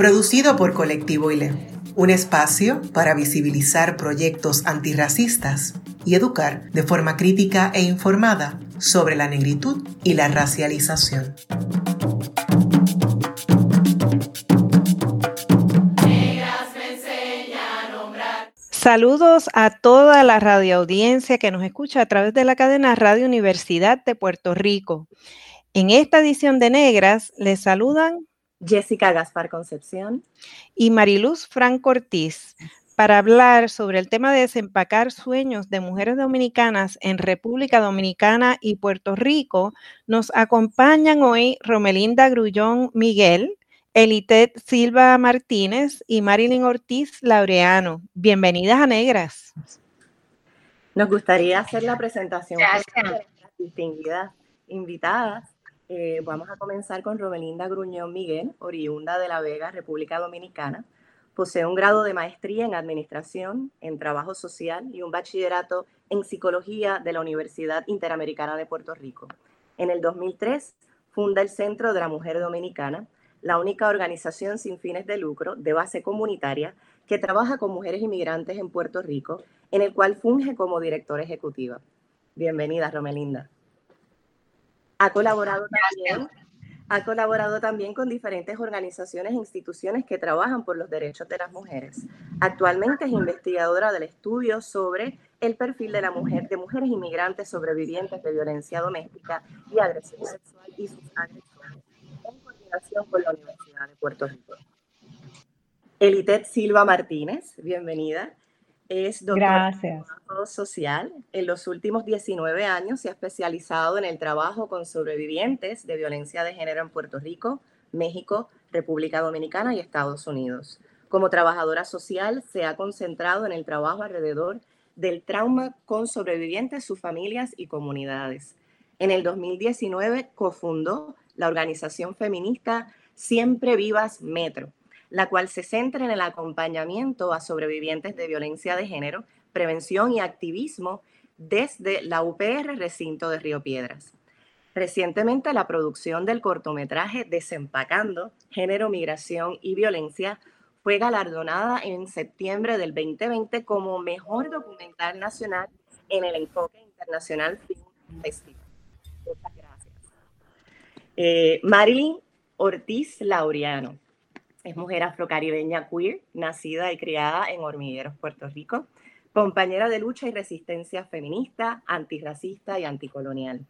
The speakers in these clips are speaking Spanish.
producido por Colectivo ILE, un espacio para visibilizar proyectos antirracistas y educar de forma crítica e informada sobre la negritud y la racialización. Saludos a toda la radioaudiencia que nos escucha a través de la cadena Radio Universidad de Puerto Rico. En esta edición de Negras les saludan Jessica Gaspar Concepción y Mariluz Franco Ortiz para hablar sobre el tema de desempacar sueños de mujeres dominicanas en República Dominicana y Puerto Rico. Nos acompañan hoy Romelinda Grullón Miguel, Elitet Silva Martínez y Marilyn Ortiz Laureano. Bienvenidas a Negras. Nos gustaría hacer la presentación de las distinguidas invitadas eh, vamos a comenzar con Robelinda Gruñón Miguel, oriunda de La Vega, República Dominicana. Posee un grado de maestría en Administración, en Trabajo Social y un bachillerato en Psicología de la Universidad Interamericana de Puerto Rico. En el 2003 funda el Centro de la Mujer Dominicana, la única organización sin fines de lucro de base comunitaria que trabaja con mujeres inmigrantes en Puerto Rico, en el cual funge como directora ejecutiva. Bienvenida, Romelinda. Ha colaborado también, ha colaborado también con diferentes organizaciones e instituciones que trabajan por los derechos de las mujeres. Actualmente es investigadora del estudio sobre el perfil de la mujer, de mujeres inmigrantes sobrevivientes de violencia doméstica y agresión sexual y sus agresiones, en coordinación con la Universidad de Puerto Rico. Elitet Silva Martínez, bienvenida. Es doctora en trabajo social. En los últimos 19 años se ha especializado en el trabajo con sobrevivientes de violencia de género en Puerto Rico, México, República Dominicana y Estados Unidos. Como trabajadora social se ha concentrado en el trabajo alrededor del trauma con sobrevivientes, sus familias y comunidades. En el 2019 cofundó la organización feminista Siempre Vivas Metro, la cual se centra en el acompañamiento a sobrevivientes de violencia de género, prevención y activismo desde la UPR Recinto de Río Piedras. Recientemente la producción del cortometraje Desempacando, Género, Migración y Violencia fue galardonada en septiembre del 2020 como mejor documental nacional en el Enfoque Internacional Film Festival. Muchas gracias. Eh, Marilyn Ortiz Laureano es mujer afrocaribeña queer, nacida y criada en Hormigueros, Puerto Rico, compañera de lucha y resistencia feminista, antirracista y anticolonial.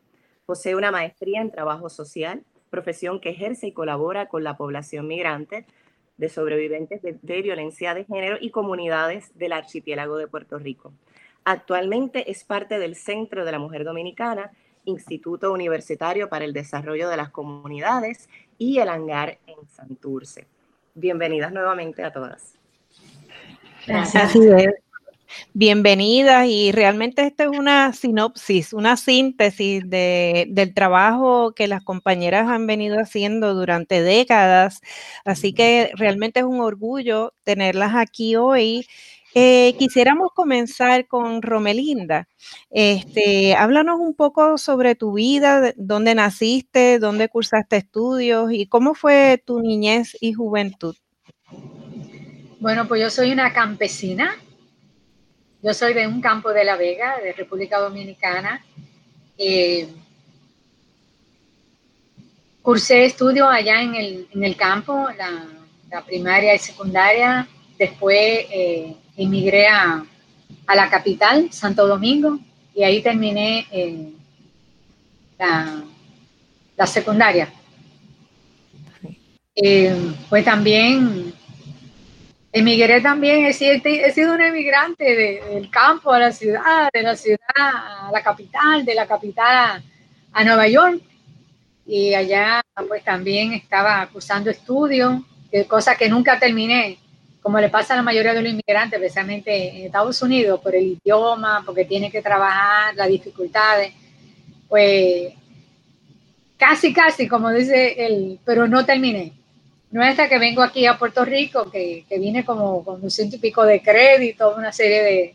Posee una maestría en trabajo social, profesión que ejerce y colabora con la población migrante de sobrevivientes de, de violencia de género y comunidades del archipiélago de Puerto Rico. Actualmente es parte del Centro de la Mujer Dominicana, Instituto Universitario para el Desarrollo de las Comunidades y el hangar en Santurce bienvenidas nuevamente a todas. Gracias. Bienvenidas y realmente esta es una sinopsis, una síntesis del trabajo que las compañeras han venido haciendo durante décadas. Así que realmente es un orgullo tenerlas aquí hoy. Eh, quisiéramos comenzar con Romelinda. Este, háblanos un poco sobre tu vida, dónde naciste, dónde cursaste estudios y cómo fue tu niñez y juventud. Bueno, pues yo soy una campesina. Yo soy de un campo de La Vega, de República Dominicana. Eh, cursé estudios allá en el, campo, la, primaria y secundaria. Después eh, emigré a, la capital, Santo Domingo, y ahí terminé eh, la, secundaria. Eh, pues también emigré también, he sido, he sido un emigrante del campo a la ciudad, de la ciudad a la capital, de la capital a, Nueva York. Y allá pues también estaba cursando estudios cosa que nunca terminé, como le pasa a la mayoría de los inmigrantes, especialmente en Estados Unidos, por el idioma, porque tiene que trabajar, las dificultades, pues casi, casi, como dice él, pero no terminé. No es hasta que vengo aquí a Puerto Rico, que, que vine como con un ciento y pico de crédito, una serie de,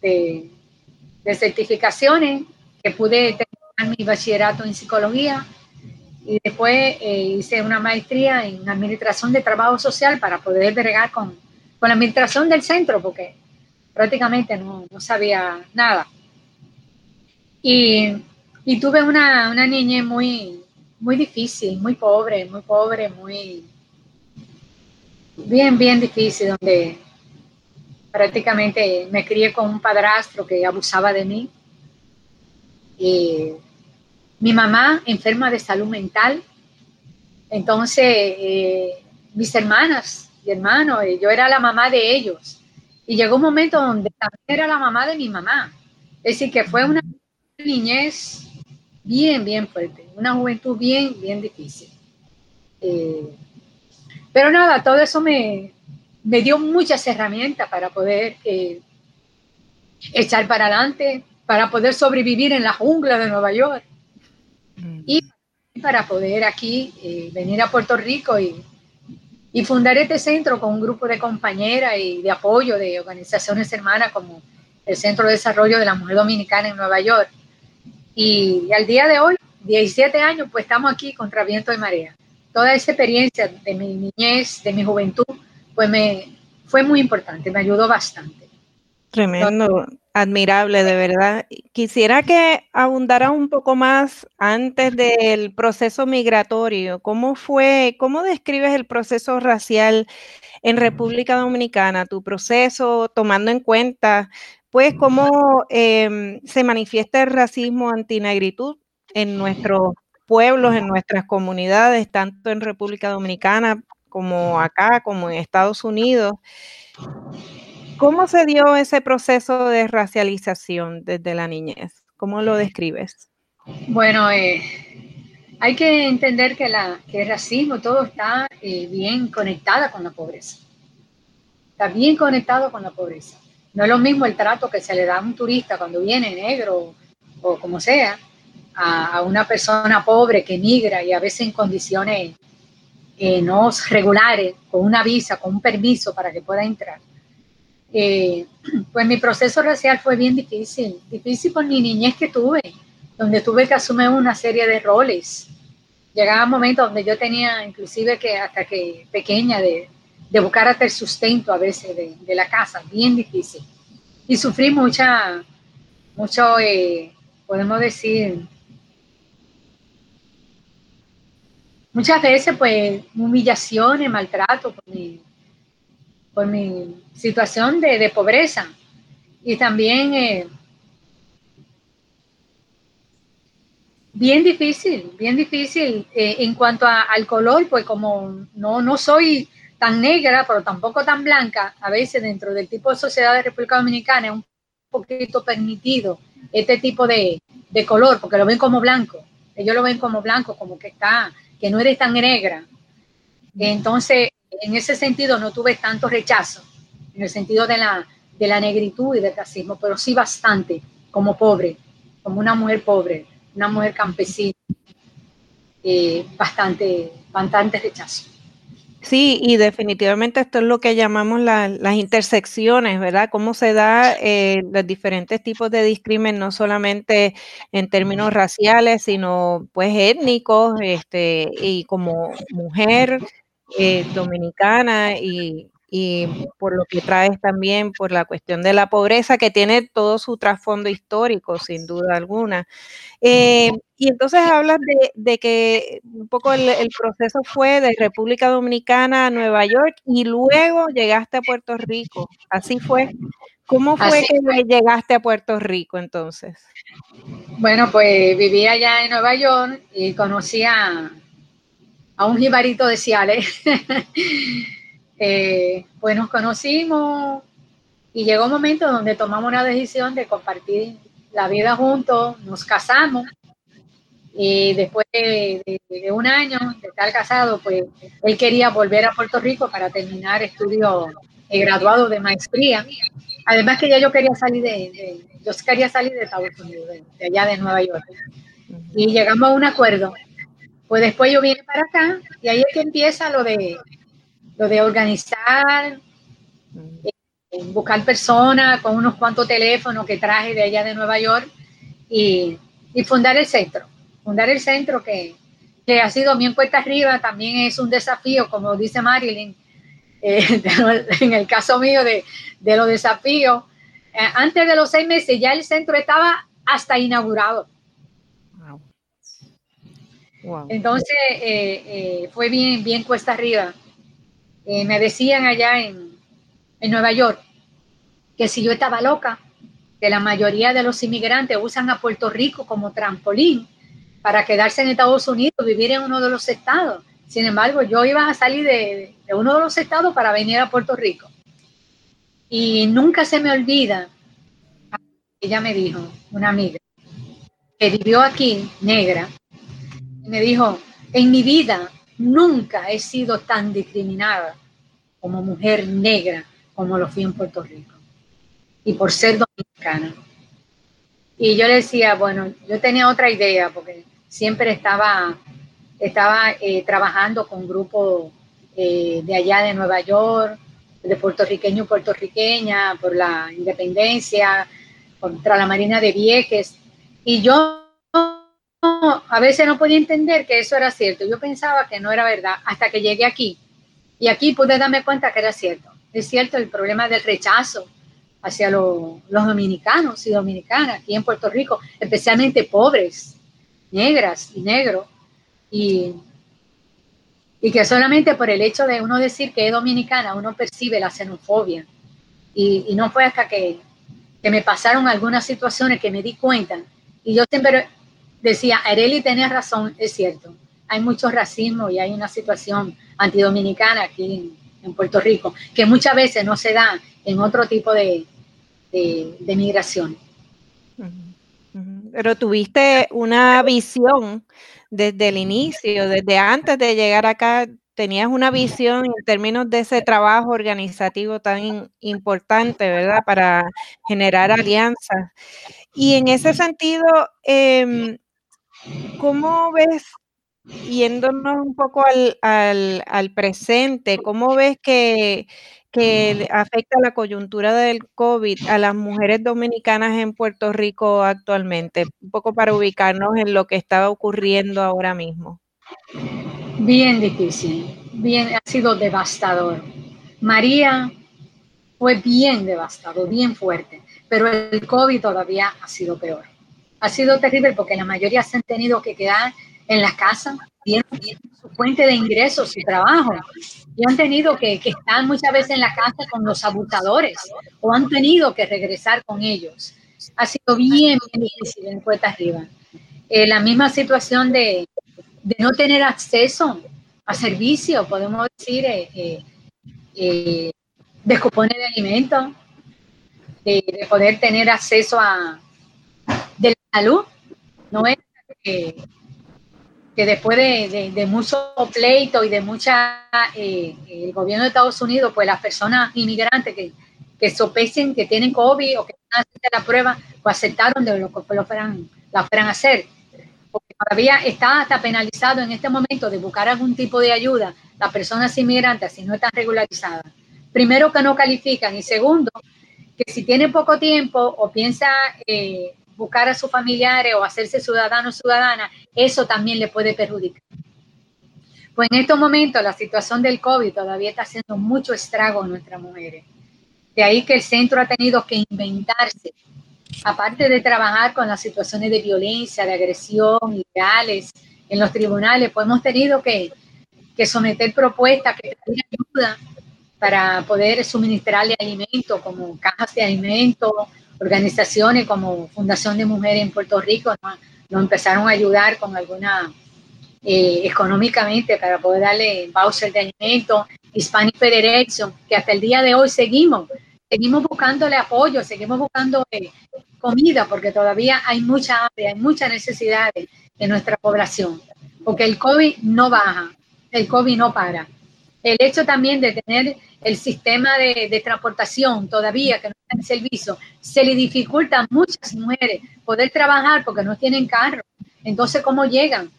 de, de certificaciones, que pude terminar mi bachillerato en psicología y después eh, hice una maestría en administración de trabajo social para poder bregar con, con la administración del centro, porque prácticamente no, no sabía nada. Y, y tuve una, una niñez muy, muy difícil, muy pobre, muy pobre, muy bien, bien difícil, donde prácticamente me crié con un padrastro que abusaba de mí. Y mi mamá enferma de salud mental. Entonces, eh, mis hermanas y hermanos, eh, yo era la mamá de ellos. Y llegó un momento donde también era la mamá de mi mamá. Es decir, que fue una niñez bien, bien fuerte, una juventud bien, bien difícil. Eh, pero nada, todo eso me, me, dio muchas herramientas para poder echar para adelante, para poder sobrevivir en la jungla de Nueva York y para poder aquí eh, venir a Puerto Rico y, fundar este centro con un grupo de compañeras y de apoyo de organizaciones hermanas como el Centro de Desarrollo de la Mujer Dominicana en Nueva York. Y, al día de hoy, 17 años, pues estamos aquí contra viento y marea. Toda esa experiencia de mi niñez, de mi juventud, pues me fue muy importante, me ayudó bastante. Tremendo admirable, de verdad. Quisiera que abundara un poco más antes del proceso migratorio. ¿Cómo fue, cómo describes el proceso racial en República Dominicana? Tu proceso, tomando en cuenta, pues, cómo em, se manifiesta el racismo antinegritud en nuestros pueblos, en nuestras comunidades, tanto en República Dominicana como acá, como en Estados Unidos. ¿Cómo se dio ese proceso de racialización desde la niñez? ¿Cómo lo describes? Bueno, eh, hay que entender que, la, que el racismo todo está eh, bien conectado con la pobreza. Está bien conectado con la pobreza. No es lo mismo el trato que se le da a un turista cuando viene negro o como sea, a, una persona pobre que migra y a veces en condiciones eh, no regulares, con una visa, con un permiso para que pueda entrar eh, pues mi proceso racial fue bien difícil, difícil por mi niñez que tuve, donde tuve que asumir una serie de roles. Llegaba un momento donde yo tenía inclusive que hasta que pequeña de, de buscar hasta el sustento a veces de, la casa, bien difícil. Y sufrí mucha, mucho, eh, podemos decir, muchas veces pues humillaciones, maltrato por mi, por mi situación de, pobreza. Y también eh, bien difícil, bien difícil eh, en cuanto al color, pues como no, no soy tan negra, pero tampoco tan blanca, a veces dentro del tipo de sociedad de República Dominicana es un poquito permitido este tipo de, de color, porque lo ven como blanco. Ellos lo ven como blanco, como que está, que no eres tan negra. Entonces, en ese sentido no tuve tanto rechazo, en el sentido de la, de la negritud y del racismo, pero sí bastante como pobre, como una mujer pobre, una mujer campesina, eh, bastante, bastante rechazo. Sí, y definitivamente esto es lo que llamamos las intersecciones, ¿verdad? Cómo se da eh, los diferentes tipos de discrimen, no solamente en términos raciales, sino pues étnicos, este, y como mujer, eh, dominicana y, por lo que traes también por la cuestión de la pobreza que tiene todo su trasfondo histórico, sin duda alguna. Eh, y entonces hablas de, que un poco el, proceso fue de República Dominicana a Nueva York y luego llegaste a Puerto Rico. Así fue. ¿Cómo fue que llegaste a Puerto Rico entonces? Bueno, pues viví allá en Nueva York y conocí a, a un jibarito de Ciales. Eh, pues nos conocimos y llegó un momento donde tomamos una decisión de compartir la vida juntos, nos casamos Y después de, un año de estar casado, pues él quería volver a Puerto Rico para terminar estudios eh, graduados de maestría. Además que ya yo quería salir de, yo quería salir de Estados Unidos, de, allá de Nueva York. Y llegamos a un acuerdo. Pues después yo vine para acá y ahí es que empieza lo de, lo de organizar, eh, buscar personas con unos cuantos teléfonos que traje de allá de Nueva York y, y fundar el centro. Fundar el centro que, que ha sido bien puesta arriba, también es un desafío, como dice Marilyn, eh, en el caso mío de, de los desafíos. Eh, antes de los seis meses ya el centro estaba hasta inaugurado. Entonces eh, fue bien, bien cuesta arriba. me decían allá en, en Nueva York que si yo estaba loca, que la mayoría de los inmigrantes usan a Puerto Rico como trampolín para quedarse en Estados Unidos, vivir en uno de los estados. Sin embargo, yo iba a salir de, uno de los estados para venir a Puerto Rico. Y nunca se me olvida, ella me dijo, una amiga, que vivió aquí, negra, me dijo, en mi vida nunca he sido tan discriminada como mujer negra como lo fui en Puerto Rico. Y por ser dominicana. Y yo le decía, bueno, yo tenía otra idea, porque siempre estaba, estaba eh, trabajando con grupos eh, de allá de Nueva York, de puertorriqueño puertorriqueña, por la independencia, contra la Marina de Vieques. Y yo a veces no podía entender que eso era cierto. Yo pensaba que no era verdad hasta que llegué aquí. Y aquí pude darme cuenta que era cierto es cierto el problema del rechazo hacia los dominicanos y dominicanas aquí en Puerto Rico, especialmente pobres, negras y negros, y, que solamente por el hecho de uno decir que es dominicana, uno percibe la xenofobia. Y, no fue hasta que, me pasaron algunas situaciones que me di cuenta, y yo siempre decía, Areli tenía razón, es cierto, hay mucho racismo y hay una situación antidominicana aquí en Puerto Rico, que muchas veces no se da en otro tipo de, de, migración. Pero tuviste una visión desde el inicio, desde antes de llegar acá, tenías una visión en términos de ese trabajo organizativo tan importante, ¿verdad? Para generar alianzas. Y en ese sentido, eh, ¿cómo ves yéndonos un poco al, presente, ¿cómo ves que, afecta la coyuntura del COVID a las mujeres dominicanas en Puerto Rico actualmente? Un poco para ubicarnos en lo que estaba ocurriendo ahora mismo. Bien difícil, bien, ha sido devastador. María fue bien devastador, bien fuerte, pero el COVID todavía ha sido peor. Ha sido terrible porque la mayoría se han tenido que quedar en la casa, tienen, su fuente de ingresos, su trabajo, y han tenido que, estar muchas veces en la casa con los abusadores o han tenido que regresar con ellos. Ha sido bien, difícil en Puerta Arriba. Eh, la misma situación de, no tener acceso a servicios, podemos decir, eh, eh, eh de alimentos, de, poder tener acceso a de salud. No es que después de, mucho pleito y de mucha, eh, el gobierno de Estados Unidos, pues las personas inmigrantes que, que sospechen que tienen COVID o que van a hacer la prueba, pues aceptaron de lo que lo fueran, la fueran a hacer. Porque todavía está hasta penalizado en este momento de buscar algún tipo de ayuda las personas inmigrantes si no están regularizadas. Primero que no califican y segundo que si tienen poco tiempo o piensa eh, buscar a sus familiares o hacerse ciudadano o ciudadana, eso también le puede perjudicar. Pues en estos momentos la situación del COVID todavía está haciendo mucho estrago en nuestras mujeres. De ahí que el centro ha tenido que inventarse, aparte de trabajar con las situaciones de violencia, de agresión, legales en los tribunales, pues hemos tenido que, que someter propuestas que pedir ayuda para poder suministrarle alimentos como cajas de alimentos, organizaciones como Fundación de Mujeres en Puerto Rico nos, empezaron a ayudar con alguna eh, económicamente para poder darle voucher de alimentos, Hispanic Federation, que hasta el día de hoy seguimos, seguimos buscándole apoyo, seguimos buscando eh, comida, porque todavía hay mucha hambre, hay muchas necesidades. de nuestra población, porque el COVID no baja, el COVID no para. El hecho también de tener el sistema de, transportación todavía que no está en servicio, se le dificulta a muchas mujeres poder trabajar porque no tienen carro. Entonces, ¿cómo llegan?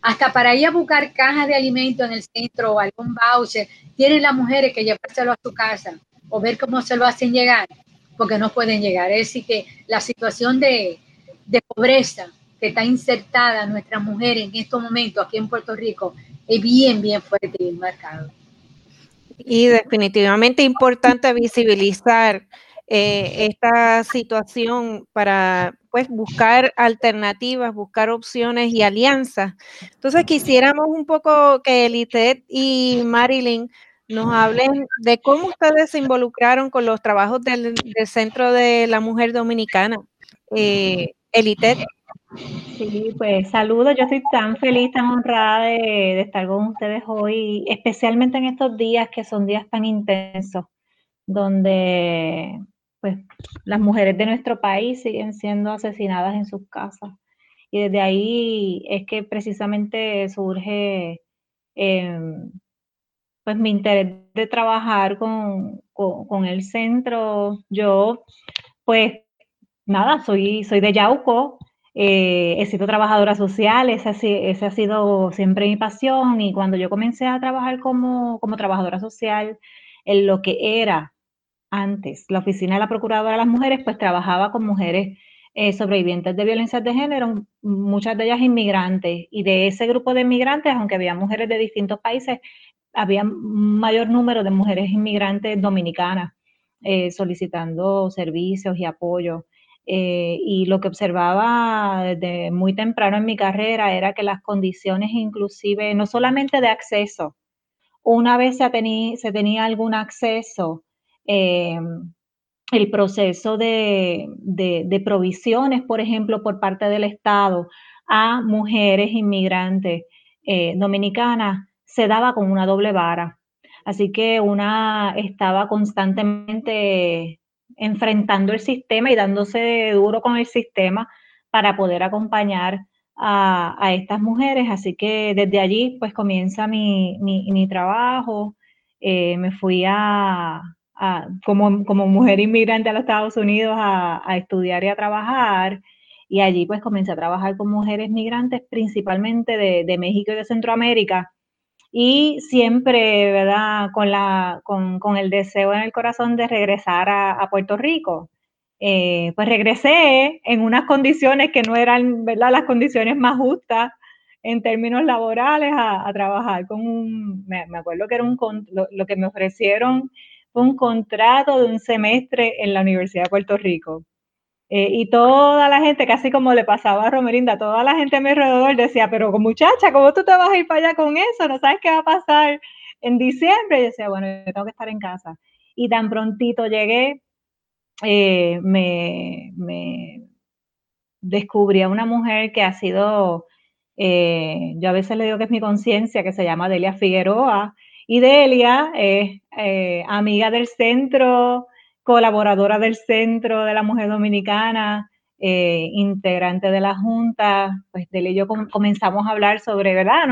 Hasta para ir a buscar cajas de alimentos en el centro o algún voucher, tienen las mujeres que llevárselo a su casa o ver cómo se lo hacen llegar, porque no pueden llegar. Es decir, que la situación de, de pobreza que está insertada nuestra mujer en estos momentos aquí en Puerto Rico es bien, bien fuerte y marcado. Y definitivamente importante visibilizar eh, esta situación para pues buscar alternativas, buscar opciones y alianzas. Entonces quisiéramos un poco que Elitet y Marilyn nos hablen de cómo ustedes se involucraron con los trabajos del, Centro de la Mujer Dominicana. Eh, Elitet. Sí, pues saludos. Yo estoy tan feliz, tan honrada de, estar con ustedes hoy, especialmente en estos días que son días tan intensos, donde pues las mujeres de nuestro país siguen siendo asesinadas en sus casas. Y desde ahí es que precisamente surge em, pues mi interés de trabajar con, con el centro. Yo, pues nada, soy, soy de Yauco, eh, he sido trabajadora social, esa, ha sido siempre mi pasión y cuando yo comencé a trabajar como, trabajadora social en lo que era antes la oficina de la Procuradora de las Mujeres, pues trabajaba con mujeres eh, sobrevivientes de violencia de género, muchas de ellas inmigrantes, y de ese grupo de inmigrantes, aunque había mujeres de distintos países, había un mayor número de mujeres inmigrantes dominicanas eh, solicitando servicios y apoyo. Eh, y lo que observaba desde muy temprano en mi carrera era que las condiciones inclusive, no solamente de acceso, una vez se, tenía, algún acceso, eh, el proceso de, de, provisiones, por ejemplo, por parte del Estado a mujeres inmigrantes eh, dominicanas, se daba con una doble vara. Así que una estaba constantemente enfrentando el sistema y dándose duro con el sistema para poder acompañar a, estas mujeres. Así que desde allí pues comienza mi, trabajo. Eh, me fui a, como, mujer inmigrante a los Estados Unidos a, estudiar y a trabajar. Y allí pues comencé a trabajar con mujeres migrantes principalmente de, de México y de Centroamérica y siempre, ¿verdad? Con, la, con, con, el deseo en el corazón de regresar a, Puerto Rico. Eh, pues regresé en unas condiciones que no eran, ¿verdad? Las condiciones más justas en términos laborales a, trabajar con un, me, acuerdo que era un, lo, lo que me ofrecieron fue un contrato de un semestre en la Universidad de Puerto Rico. Eh, y toda la gente, casi como le pasaba a Romerinda, toda la gente a mi alrededor decía, pero muchacha, ¿cómo tú te vas a ir para allá con eso? ¿No sabes qué va a pasar en diciembre? Y decía, bueno, yo tengo que estar en casa. Y tan prontito llegué, eh, me, descubrí a una mujer que ha sido, eh, yo a veces le digo que es mi conciencia, que se llama Delia Figueroa. Y Delia es amiga del centro colaboradora del Centro de la Mujer Dominicana, eh, integrante de la Junta, pues de y yo comenzamos a hablar sobre, ¿verdad?,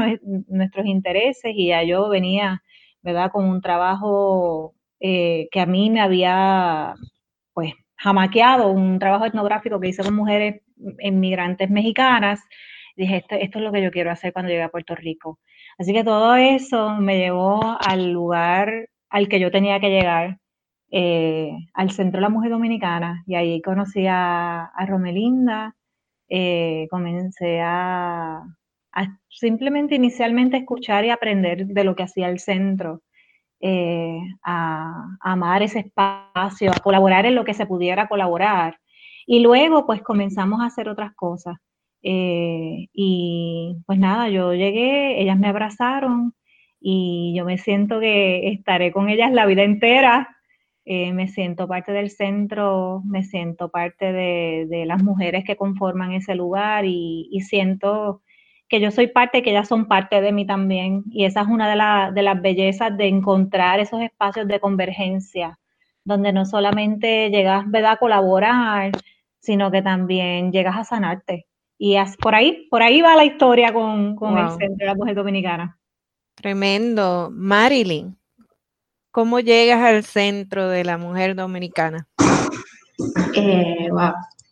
nuestros intereses y ya yo venía, ¿verdad?, con un trabajo eh, que a mí me había, pues, jamaqueado, un trabajo etnográfico que hice con mujeres inmigrantes mexicanas. dije, esto, esto es lo que yo quiero hacer cuando llegue a Puerto Rico. Así que todo eso me llevó al lugar al que yo tenía que llegar, eh, al Centro de la Mujer Dominicana y ahí conocí a, Romelinda, eh, comencé a, simplemente inicialmente escuchar y aprender de lo que hacía el centro, eh, a, amar ese espacio, a colaborar en lo que se pudiera colaborar. Y luego pues comenzamos a hacer otras cosas. y pues nada, yo llegué, ellas me abrazaron y yo me siento que estaré con ellas la vida entera eh, me siento parte del centro, me siento parte de, las mujeres que conforman ese lugar y, siento que yo soy parte, que ellas son parte de mí también. Y esa es una de, de las bellezas de encontrar esos espacios de convergencia, donde no solamente llegas a colaborar, sino que también llegas a sanarte. y por ahí, por ahí va la historia con, el Centro de la Mujer Dominicana. Tremendo. Marilyn, ¿cómo llegas al Centro de la Mujer Dominicana? Eh,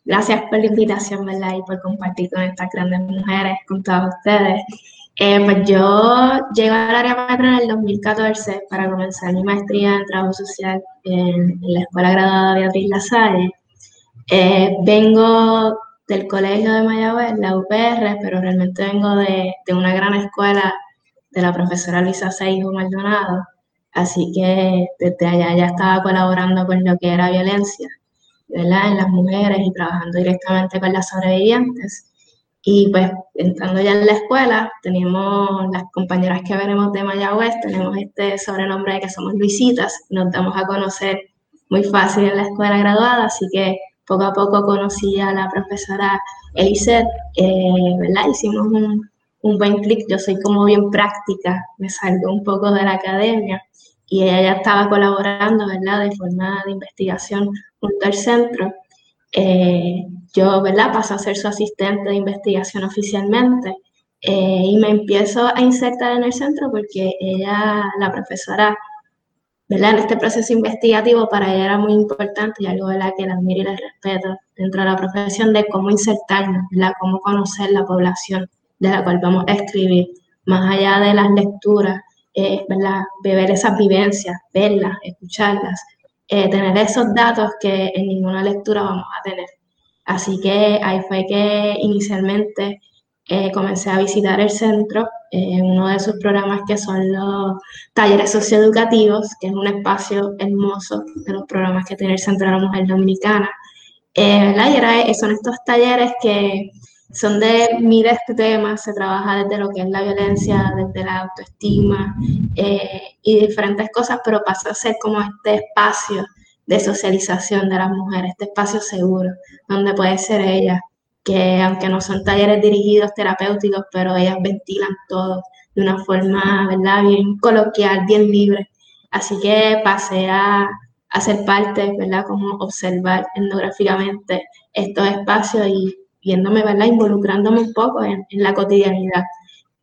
Gracias por la invitación. Y por compartir con estas grandes mujeres, con todos ustedes. Eh, pues yo llego al área materna en el 2014 para comenzar mi maestría en trabajo social en, la Escuela Graduada Beatriz Lasalle. Eh, vengo del colegio de Mayagüez, la UPR, pero realmente vengo de, de una gran escuela de la profesora Luisa Seijo Maldonado, así que desde allá ya estaba colaborando con lo que era violencia, ¿verdad? En las mujeres y trabajando directamente con las sobrevivientes. Y pues entrando ya en la escuela, tenemos las compañeras que venimos de Mayagüez, tenemos este sobrenombre de que somos Luisitas, nos damos a conocer muy fácil en la escuela graduada, así que poco a poco conocí a la profesora Elisette, eh, ¿verdad? Hicimos un, un buen clic, yo soy como bien práctica, me salgo un poco de la academia y ella ya estaba colaborando, ¿verdad? De forma de investigación junto al centro. Eh, yo, ¿verdad? Paso a ser su asistente de investigación oficialmente eh, y me empiezo a insertar en el centro porque ella, la profesora, ¿verdad? En este proceso investigativo para ella era muy importante y algo, ¿verdad? Que la admiro y la respeto dentro de la profesión de cómo insertarnos, ¿verdad? Cómo conocer la población de la cual vamos a escribir, más allá de las lecturas, eh, ¿verdad? Beber esas vivencias, verlas, escucharlas, eh, tener esos datos que en ninguna lectura vamos a tener. Así que ahí fue que inicialmente eh, comencé a visitar el centro, en uno de sus programas que son los talleres socioeducativos, que es un espacio hermoso de los programas que tiene el Centro de la Mujer Dominicana. ¿verdad? Y era, son estos talleres que son de mira este tema, se trabaja desde lo que es la violencia, desde la autoestima eh, y diferentes cosas, pero pasa a ser como este espacio de socialización de las mujeres, este espacio seguro, donde puede ser ella, que aunque no son talleres dirigidos terapéuticos, pero ellas ventilan todo de una forma, ¿verdad?, bien coloquial, bien libre. Así que pasé a, ser parte, ¿verdad?, como observar etnográficamente estos espacios y viéndome, ¿verdad? Involucrándome un poco en, la cotidianidad.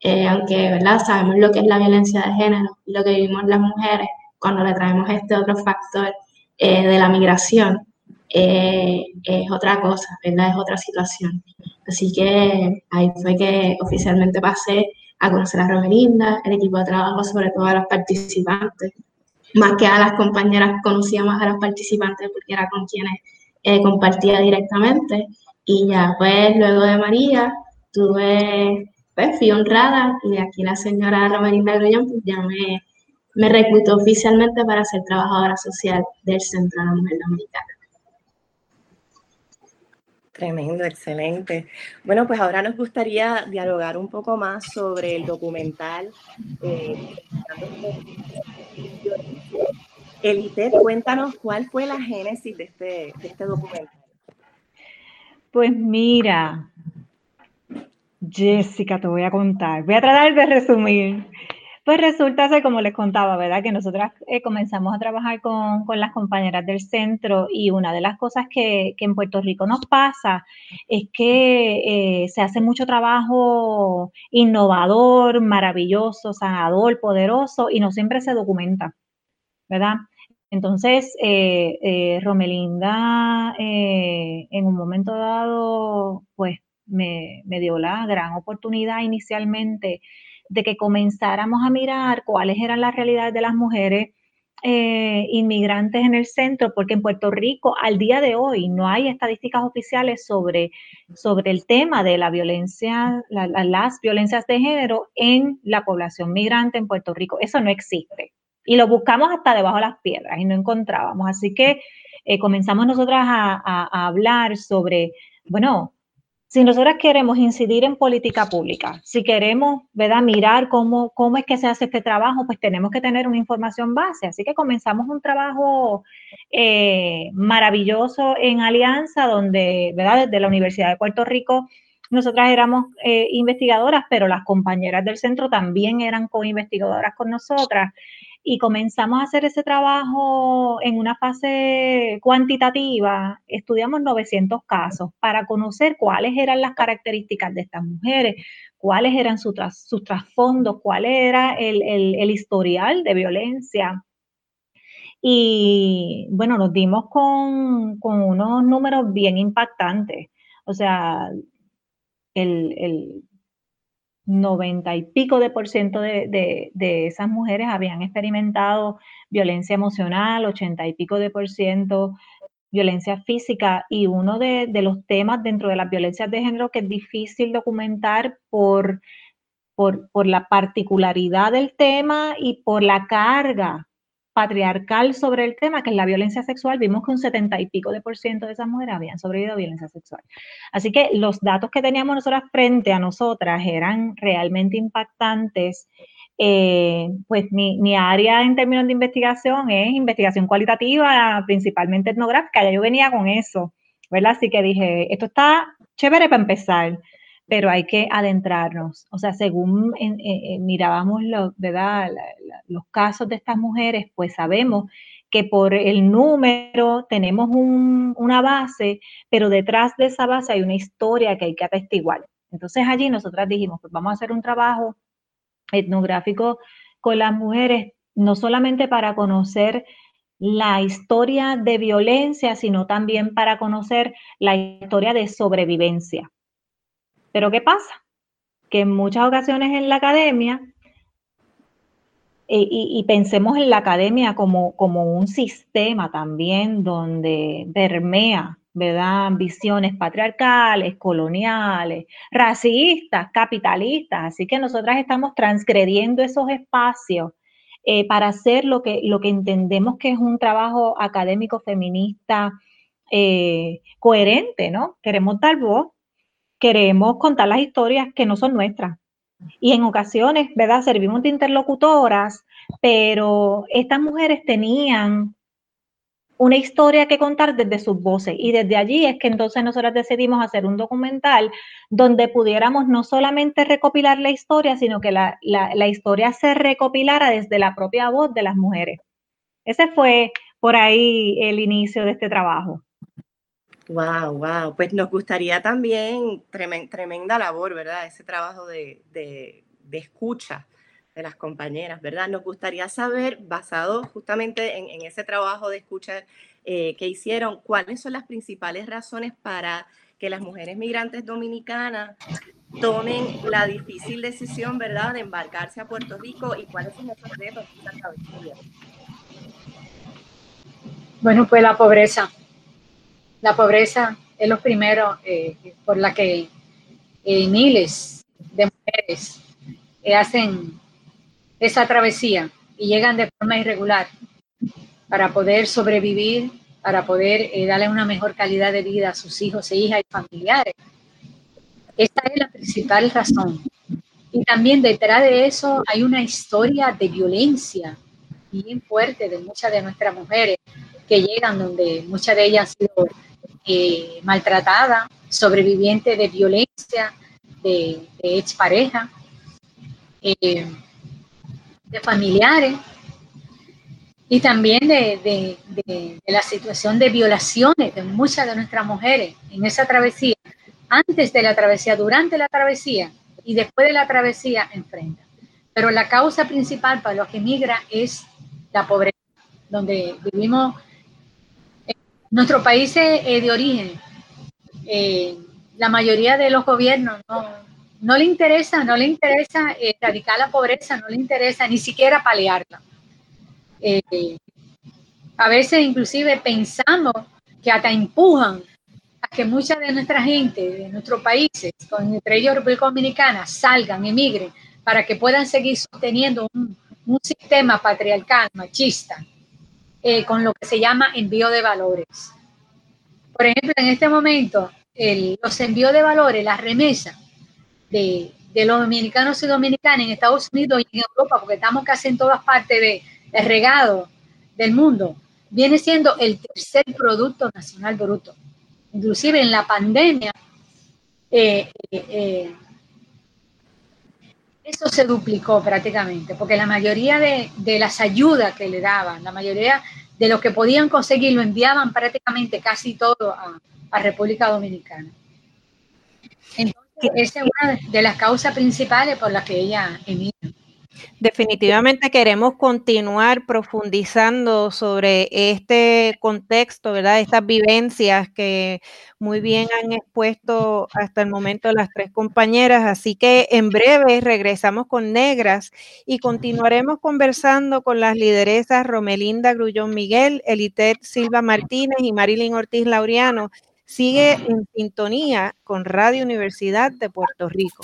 Eh, aunque, ¿verdad? Sabemos lo que es la violencia de género lo que vivimos las mujeres cuando le traemos este otro factor eh, de la migración, eh, es otra cosa, ¿verdad? Es otra situación. Así que ahí fue que oficialmente pasé a conocer a Romelinda, el equipo de trabajo, sobre todo a las participantes. Más que a las compañeras, conocía más a las participantes porque era con quienes compartía directamente. Y ya, pues, luego de María, tuve, pues, fui honrada y aquí la señora Romelinda Grullón, pues, ya me, me reclutó oficialmente para ser trabajadora social del Centro de la Mujer Dominicana. Tremendo, excelente. Bueno, pues ahora nos gustaría dialogar un poco más sobre el documental. Eh, Elite, cuéntanos cuál fue la génesis de este, de este documental. Pues mira, Jessica, te voy a contar. Voy a tratar de resumir. Pues resulta ser, como les contaba, ¿verdad? Que nosotras eh, comenzamos a trabajar con, las compañeras del centro y una de las cosas que, en Puerto Rico nos pasa es que eh, se hace mucho trabajo innovador, maravilloso, sanador, poderoso y no siempre se documenta, ¿verdad? Entonces, eh, eh, Romelinda eh, en un momento dado, pues me, dio la gran oportunidad inicialmente de que comenzáramos a mirar cuáles eran las realidades de las mujeres inmigrantes en el centro, porque en Puerto Rico al día de hoy no hay estadísticas oficiales sobre, sobre el tema de la violencia, las violencias de género en la población migrante en Puerto Rico. Eso no existe y lo buscamos hasta debajo de las piedras y no encontrábamos. Así que eh, comenzamos nosotras a, hablar sobre, bueno, si nosotras queremos incidir en política pública, si queremos ¿verdad? mirar cómo, cómo es que se hace este trabajo, pues tenemos que tener una información base. Así que comenzamos un trabajo eh, maravilloso en alianza, donde ¿verdad? desde la Universidad de Puerto Rico nosotras éramos eh, investigadoras, pero las compañeras del centro también eran co-investigadoras con nosotras. Y comenzamos a hacer ese trabajo en una fase cuantitativa, estudiamos 900 casos para conocer cuáles eran las características de estas mujeres, cuáles eran sus trasfondos, cuál era el, historial de violencia. Y bueno, nos dimos con, unos números bien impactantes. O sea, el, 90 y pico de por ciento de, esas mujeres habían experimentado violencia emocional, 80 y pico de por ciento violencia física y uno de, los temas dentro de las violencias de género que es difícil documentar por, por, por la particularidad del tema y por la carga patriarcal sobre el tema, que es la violencia sexual, vimos que un 70 y pico de por ciento de esas mujeres habían sobrevivido a violencia sexual. Así que los datos que teníamos nosotras frente a nosotras eran realmente impactantes eh, pues mi, mi, área en términos de investigación es investigación cualitativa, principalmente etnográfica, ya yo venía con eso, ¿verdad? Así que dije, esto está chévere para empezar, pero hay que adentrarnos. O sea, según mirábamos ¿verdad? los casos de estas mujeres, pues sabemos que por el número tenemos una base, pero detrás de esa base hay una historia que hay que atestiguar. Entonces allí nosotras dijimos, pues vamos a hacer un trabajo etnográfico con las mujeres, no solamente para conocer la historia de violencia, sino también para conocer la historia de sobrevivencia. Pero ¿qué pasa? Que en muchas ocasiones en la academia, y, pensemos en la academia como, como un sistema también donde permea ¿verdad? Visiones patriarcales, coloniales, racistas, capitalistas. Así que nosotras estamos transgrediendo esos espacios eh, para hacer lo que, lo que entendemos que es un trabajo académico feminista eh, coherente, ¿no? Queremos dar voz, queremos contar las historias que no son nuestras. Y en ocasiones, ¿verdad? Servimos de interlocutoras, pero estas mujeres tenían una historia que contar desde sus voces. Y desde allí es que entonces nosotros decidimos hacer un documental donde pudiéramos no solamente recopilar la historia, sino que la, historia se recopilara desde la propia voz de las mujeres. Ese fue por ahí el inicio de este trabajo. Wow, wow. Pues nos gustaría también, tremenda labor, ¿verdad? Ese trabajo de, de escucha de las compañeras, ¿verdad? Nos gustaría saber, basado justamente en, ese trabajo de escucha eh, que hicieron, cuáles son las principales razones para que las mujeres migrantes dominicanas tomen la difícil decisión, ¿verdad?, de embarcarse a Puerto Rico y cuáles son esos retos que Bueno, pues la pobreza. La pobreza es lo primero eh, por la que eh, miles de mujeres hacen esa travesía y llegan de forma irregular para poder sobrevivir, para poder eh, darle una mejor calidad de vida a sus hijos e hijas y familiares. Esta es la principal razón. Y también detrás de eso hay una historia de violencia bien fuerte de muchas de nuestras mujeres que llegan donde muchas de ellas han sido eh, maltratadas, sobrevivientes de violencia, de, de expareja. Eh, de familiares y también de, la situación de violaciones de muchas de nuestras mujeres en esa travesía, antes de la travesía, durante la travesía y después de la travesía enfrenta. Pero la causa principal para los que migran es la pobreza, donde vivimos nuestros países de origen. Eh, la mayoría de los gobiernos no, no le interesa, no le interesa erradicar la pobreza, no le interesa ni siquiera paliarla. Eh, a veces inclusive pensamos que hasta empujan a que mucha de nuestra gente, de nuestros países, entre ellos República Dominicana, salgan, emigren, para que puedan seguir sosteniendo un, sistema patriarcal, machista, eh, con lo que se llama envío de valores. Por ejemplo, en este momento, los envíos de valores, las remesas, de, los dominicanos y dominicanas en Estados Unidos y en Europa, porque estamos casi en todas partes de, regado del mundo, viene siendo el tercer Producto Nacional Bruto. Inclusive en la pandemia, eh, eh, eso se duplicó prácticamente, porque la mayoría de, las ayudas que le daban, la mayoría de lo que podían conseguir lo enviaban prácticamente casi todo a, a República Dominicana. Entonces, esa es una de las causas principales por las que ella emigra. Definitivamente queremos continuar profundizando sobre este contexto, ¿verdad? Estas vivencias que muy bien han expuesto hasta el momento las tres compañeras. Así que en breve regresamos con Negras y continuaremos conversando con las lideresas Romelinda Grullón Miguel, Elitet Silva Martínez y Marilyn Ortiz Laureano. Sigue en sintonía con Radio Universidad de Puerto Rico.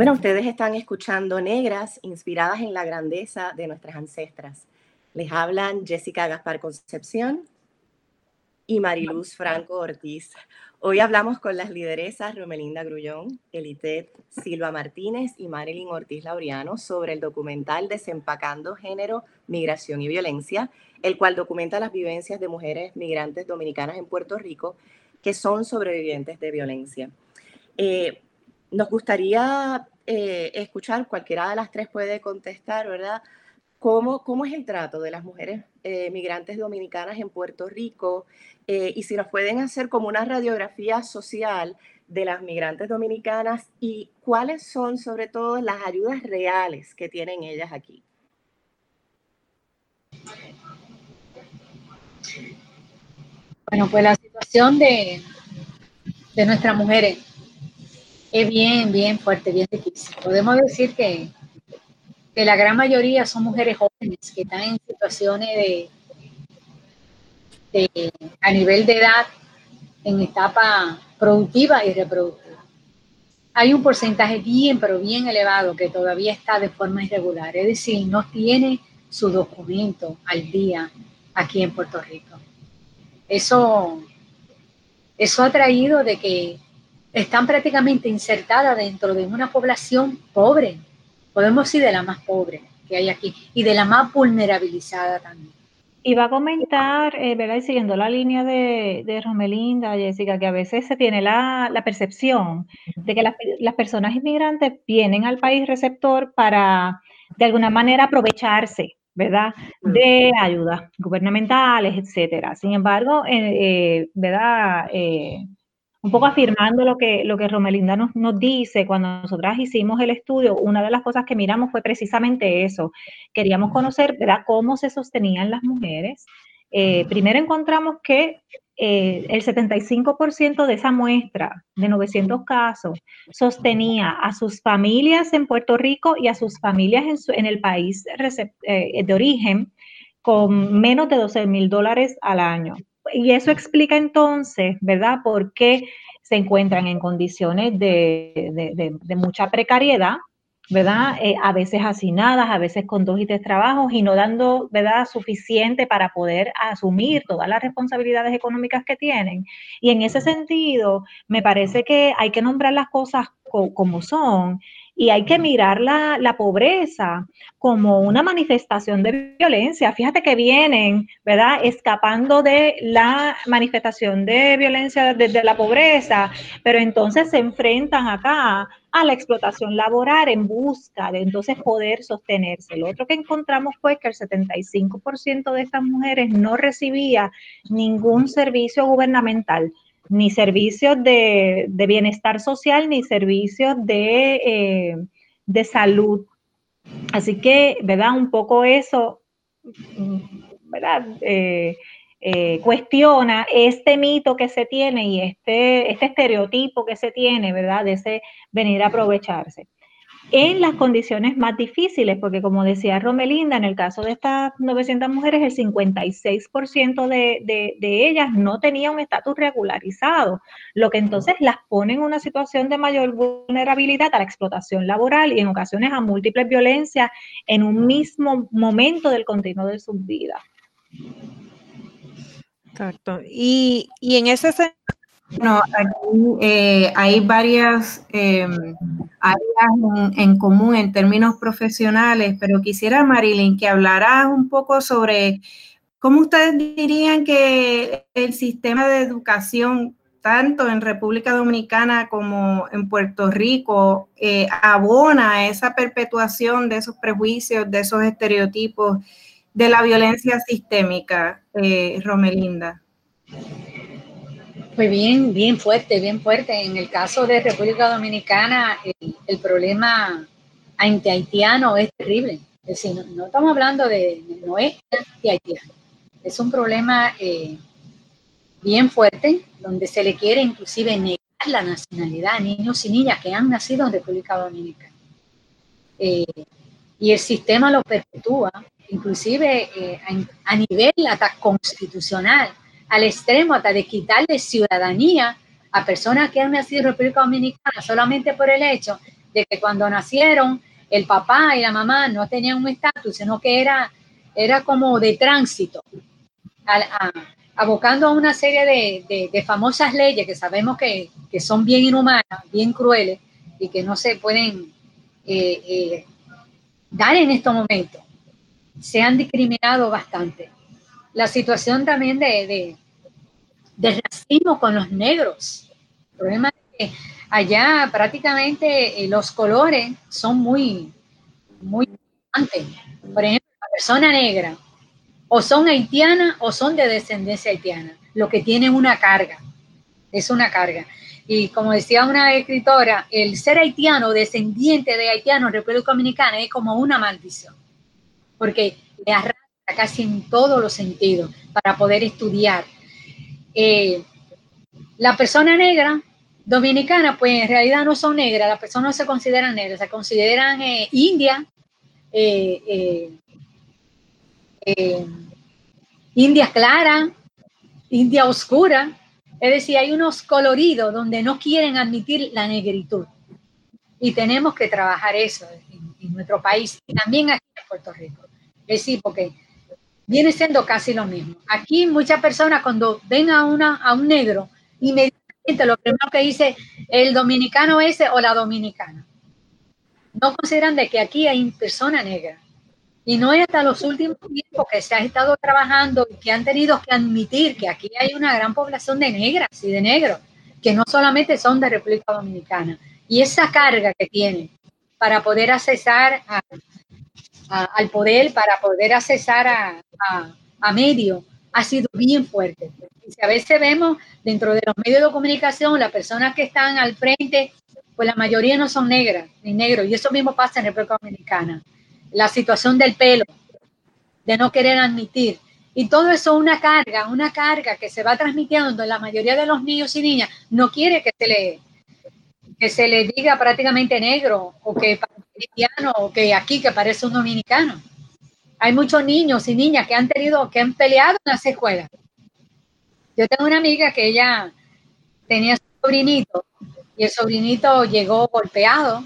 Bueno, ustedes están escuchando Negras, inspiradas en la grandeza de nuestras ancestras. Les hablan Jessica Gaspar Concepción y Mariluz Franco Ortiz. Hoy hablamos con las lideresas Romelinda Grullón, Elitet Silva Martínez y Marilyn Ortiz Laureano sobre el documental Desempacando Género, Migración y Violencia, el cual documenta las vivencias de mujeres migrantes dominicanas en Puerto Rico que son sobrevivientes de violencia. Eh, nos gustaría eh, escuchar, cualquiera de las tres puede contestar, ¿verdad? ¿Cómo, cómo es el trato de las mujeres eh, migrantes dominicanas en Puerto Rico? Eh, y si nos pueden hacer como una radiografía social de las migrantes dominicanas y cuáles son sobre todo las ayudas reales que tienen ellas aquí. Bueno, pues la situación de, de nuestras mujeres es bien, bien fuerte, bien difícil. Podemos decir que, que la gran mayoría son mujeres jóvenes que están en situaciones de, a nivel de edad, en etapa productiva y reproductiva. Hay un porcentaje bien, pero bien elevado que todavía está de forma irregular, es decir, no tiene su documento al día aquí en Puerto Rico. Eso, eso ha traído de que están prácticamente insertadas dentro de una población pobre, podemos decir de la más pobre que hay aquí y de la más vulnerabilizada también. Y va a comentar, eh, ¿verdad? Y siguiendo la línea de, de Romelinda, Jessica, que a veces se tiene la, la percepción de que las, las, personas inmigrantes vienen al país receptor para, de alguna manera, aprovecharse, ¿verdad? De ayudas gubernamentales, etcétera. Sin embargo, eh, eh, ¿verdad? Un poco afirmando lo que, lo que Romelinda nos, nos, dice, cuando nosotras hicimos el estudio, una de las cosas que miramos fue precisamente eso. Queríamos conocer ¿verdad? cómo se sostenían las mujeres. Eh, primero encontramos que eh, el 75% de esa muestra de 900 casos sostenía a sus familias en Puerto Rico y a sus familias en, en el país eh, de origen con menos de 12 mil dólares al año y eso explica entonces, ¿verdad?, por qué se encuentran en condiciones de, mucha precariedad, ¿verdad? Eh, a veces hacinadas, a veces con dos y tres trabajos y no dando, ¿verdad?, suficiente para poder asumir todas las responsabilidades económicas que tienen. Y en ese sentido, me parece que hay que nombrar las cosas como son y hay que mirar la, la, pobreza como una manifestación de violencia. Fíjate que vienen, ¿verdad? Escapando de la manifestación de violencia desde la pobreza, pero entonces se enfrentan acá a la explotación laboral en busca de entonces poder sostenerse. Lo otro que encontramos fue que el 75% de estas mujeres no recibía ningún servicio gubernamental ni servicios de, bienestar social, ni servicios de, eh, de, salud. Así que, ¿verdad? Un poco eso, ¿verdad? Eh, eh, cuestiona este mito que se tiene y este, este estereotipo que se tiene, ¿verdad? De ese venir a aprovecharse. en las condiciones más difíciles, porque como decía Romelinda, en el caso de estas 900 mujeres, el 56% de, de, de ellas no tenía un estatus regularizado, lo que entonces las pone en una situación de mayor vulnerabilidad a la explotación laboral y en ocasiones a múltiples violencias en un mismo momento del continuo de sus vidas. Exacto. Y, y en ese sentido, no, aquí eh, hay varias em, áreas en, común en términos profesionales, pero quisiera, Marilyn, que hablaras un poco sobre cómo ustedes dirían que el sistema de educación, tanto en República Dominicana como en Puerto Rico, eh, abona esa perpetuación de esos prejuicios, de esos estereotipos, de la violencia sistémica, eh, Romelinda. Pues bien, bien fuerte, bien fuerte. En el caso de República Dominicana, el, problema anti-haitiano es terrible. Es decir, no, estamos hablando de, no es anti-haitiano. Es un problema eh, bien fuerte, donde se le quiere inclusive negar la nacionalidad a niños y niñas que han nacido en República Dominicana. Eh, y el sistema lo perpetúa, inclusive eh, a, nivel hasta constitucional al extremo hasta de quitarle ciudadanía a personas que han nacido en República Dominicana solamente por el hecho de que cuando nacieron el papá y la mamá no tenían un estatus, sino que era, era como de tránsito, abocando a una serie de, famosas leyes que sabemos que, son bien inhumanas, bien crueles y que no se pueden eh, eh, dar en estos momentos. Se han discriminado bastante la situación también de, de, racismo con los negros. El problema es que allá prácticamente eh, los colores son muy, muy importantes. Por ejemplo, la persona negra o son haitianas o son de descendencia haitiana, lo que tiene una carga, es una carga. Y como decía una escritora, el ser haitiano, descendiente de haitianos en República Dominicana, es como una maldición, porque le arrastra casi en todos los sentidos para poder estudiar. Eh, la persona negra dominicana, pues en realidad no son negras, las personas no se consideran negras, se consideran eh, india, eh, india clara, india oscura. Es decir, hay unos coloridos donde no quieren admitir la negritud. Y tenemos que trabajar eso en, nuestro país y también aquí en Puerto Rico. Es decir, porque viene siendo casi lo mismo. Aquí muchas personas cuando ven a, una, a un negro, inmediatamente lo primero que dice el dominicano ese o la dominicana. No consideran de que aquí hay persona negra. Y no es hasta los últimos tiempos que se ha estado trabajando y que han tenido que admitir que aquí hay una gran población de negras y de negros, que no solamente son de República Dominicana. Y esa carga que tienen para poder accesar al poder para poder accesar a, a, medios ha sido bien fuerte. a veces vemos dentro de los medios de comunicación las personas que están al frente, pues la mayoría no son negras ni negros, y eso mismo pasa en República Dominicana. La situación del pelo, de no querer admitir. Y todo eso es una carga, una carga que se va transmitiendo. La mayoría de los niños y niñas no quiere que se le, que se le diga prácticamente negro o que cristiano o que aquí que parece un dominicano. Hay muchos niños y niñas que han tenido, que han peleado en las escuelas. Yo tengo una amiga que ella tenía su sobrinito y el sobrinito llegó golpeado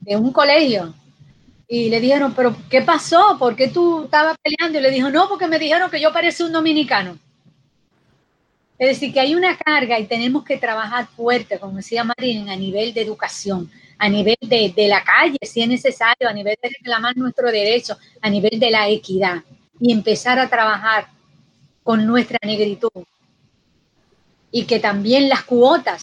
de un colegio y le dijeron, pero ¿qué pasó? ¿Por qué tú estabas peleando? Y le dijo, no, porque me dijeron que yo parecía un dominicano. Es decir, que hay una carga y tenemos que trabajar fuerte, como decía Marín, a nivel de educación, a nivel de, de, la calle, si es necesario, a nivel de reclamar nuestro derecho, a nivel de la equidad y empezar a trabajar con nuestra negritud. Y que también las cuotas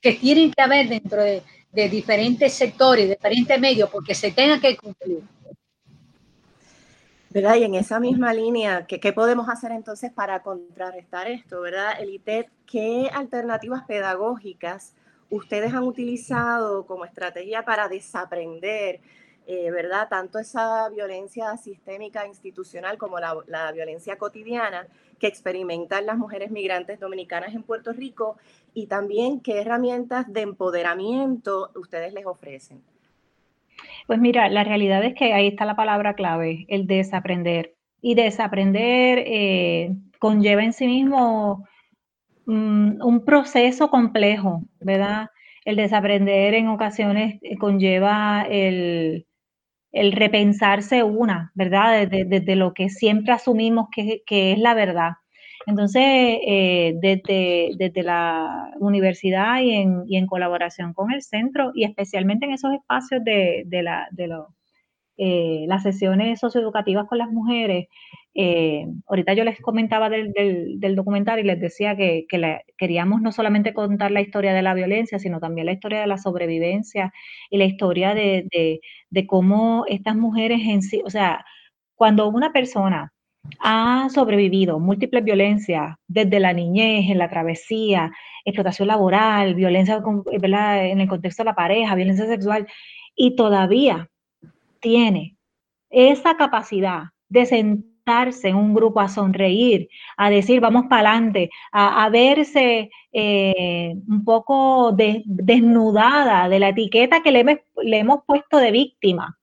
que tienen que haber dentro de, de diferentes sectores, diferentes medios, porque se tengan que cumplir. ¿verdad? Y en esa misma línea, ¿qué, ¿qué, podemos hacer entonces para contrarrestar esto, verdad? El ITED, ¿qué alternativas pedagógicas ustedes han utilizado como estrategia para desaprender, eh, verdad? Tanto esa violencia sistémica institucional como la violencia cotidiana que experimentan las mujeres migrantes dominicanas en Puerto Rico y también qué herramientas de empoderamiento ustedes les ofrecen. Pues mira, la realidad es que ahí está la palabra clave, el desaprender. Y desaprender eh, conlleva en sí mismo mm, un proceso complejo, ¿verdad? El desaprender en ocasiones eh, conlleva el, repensarse una, ¿verdad? Desde, lo que siempre asumimos que, es la verdad. Entonces, eh, desde, desde, la universidad y en, y en, colaboración con el centro, y especialmente en esos espacios de, de, la, de, eh, las sesiones socioeducativas con las mujeres, eh, ahorita yo les comentaba del, del, documental y les decía que, queríamos no solamente contar la historia de la violencia, sino también la historia de la sobrevivencia y la historia de, de cómo estas mujeres en sí, o sea, cuando una persona ha sobrevivido múltiples violencias desde la niñez, en la travesía, explotación laboral, violencia en el contexto de la pareja, violencia sexual, y todavía tiene esa capacidad de sentarse en un grupo a sonreír, a decir vamos para adelante, a, verse eh, un poco desnudada de la etiqueta que le, le hemos puesto de víctima.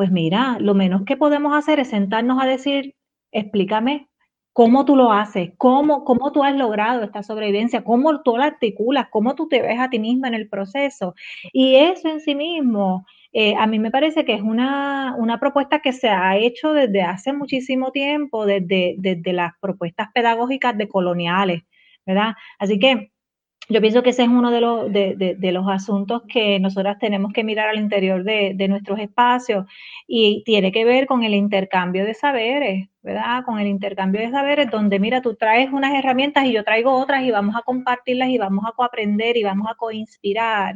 Pues mira, lo menos que podemos hacer es sentarnos a decir, explícame cómo tú lo haces, cómo, cómo tú has logrado esta sobrevivencia, cómo tú la articulas, cómo tú te ves a ti misma en el proceso. Y eso en sí mismo eh, a mí me parece que es una, propuesta que se ha hecho desde hace muchísimo tiempo, desde, desde las propuestas pedagógicas de coloniales, ¿verdad? Así que yo pienso que ese es uno de los, de, los asuntos que nosotras tenemos que mirar al interior de, nuestros espacios y tiene que ver con el intercambio de saberes, ¿verdad? Con el intercambio de saberes donde, mira, tú traes unas herramientas y yo traigo otras y vamos a compartirlas y vamos a coaprender y vamos a coinspirar.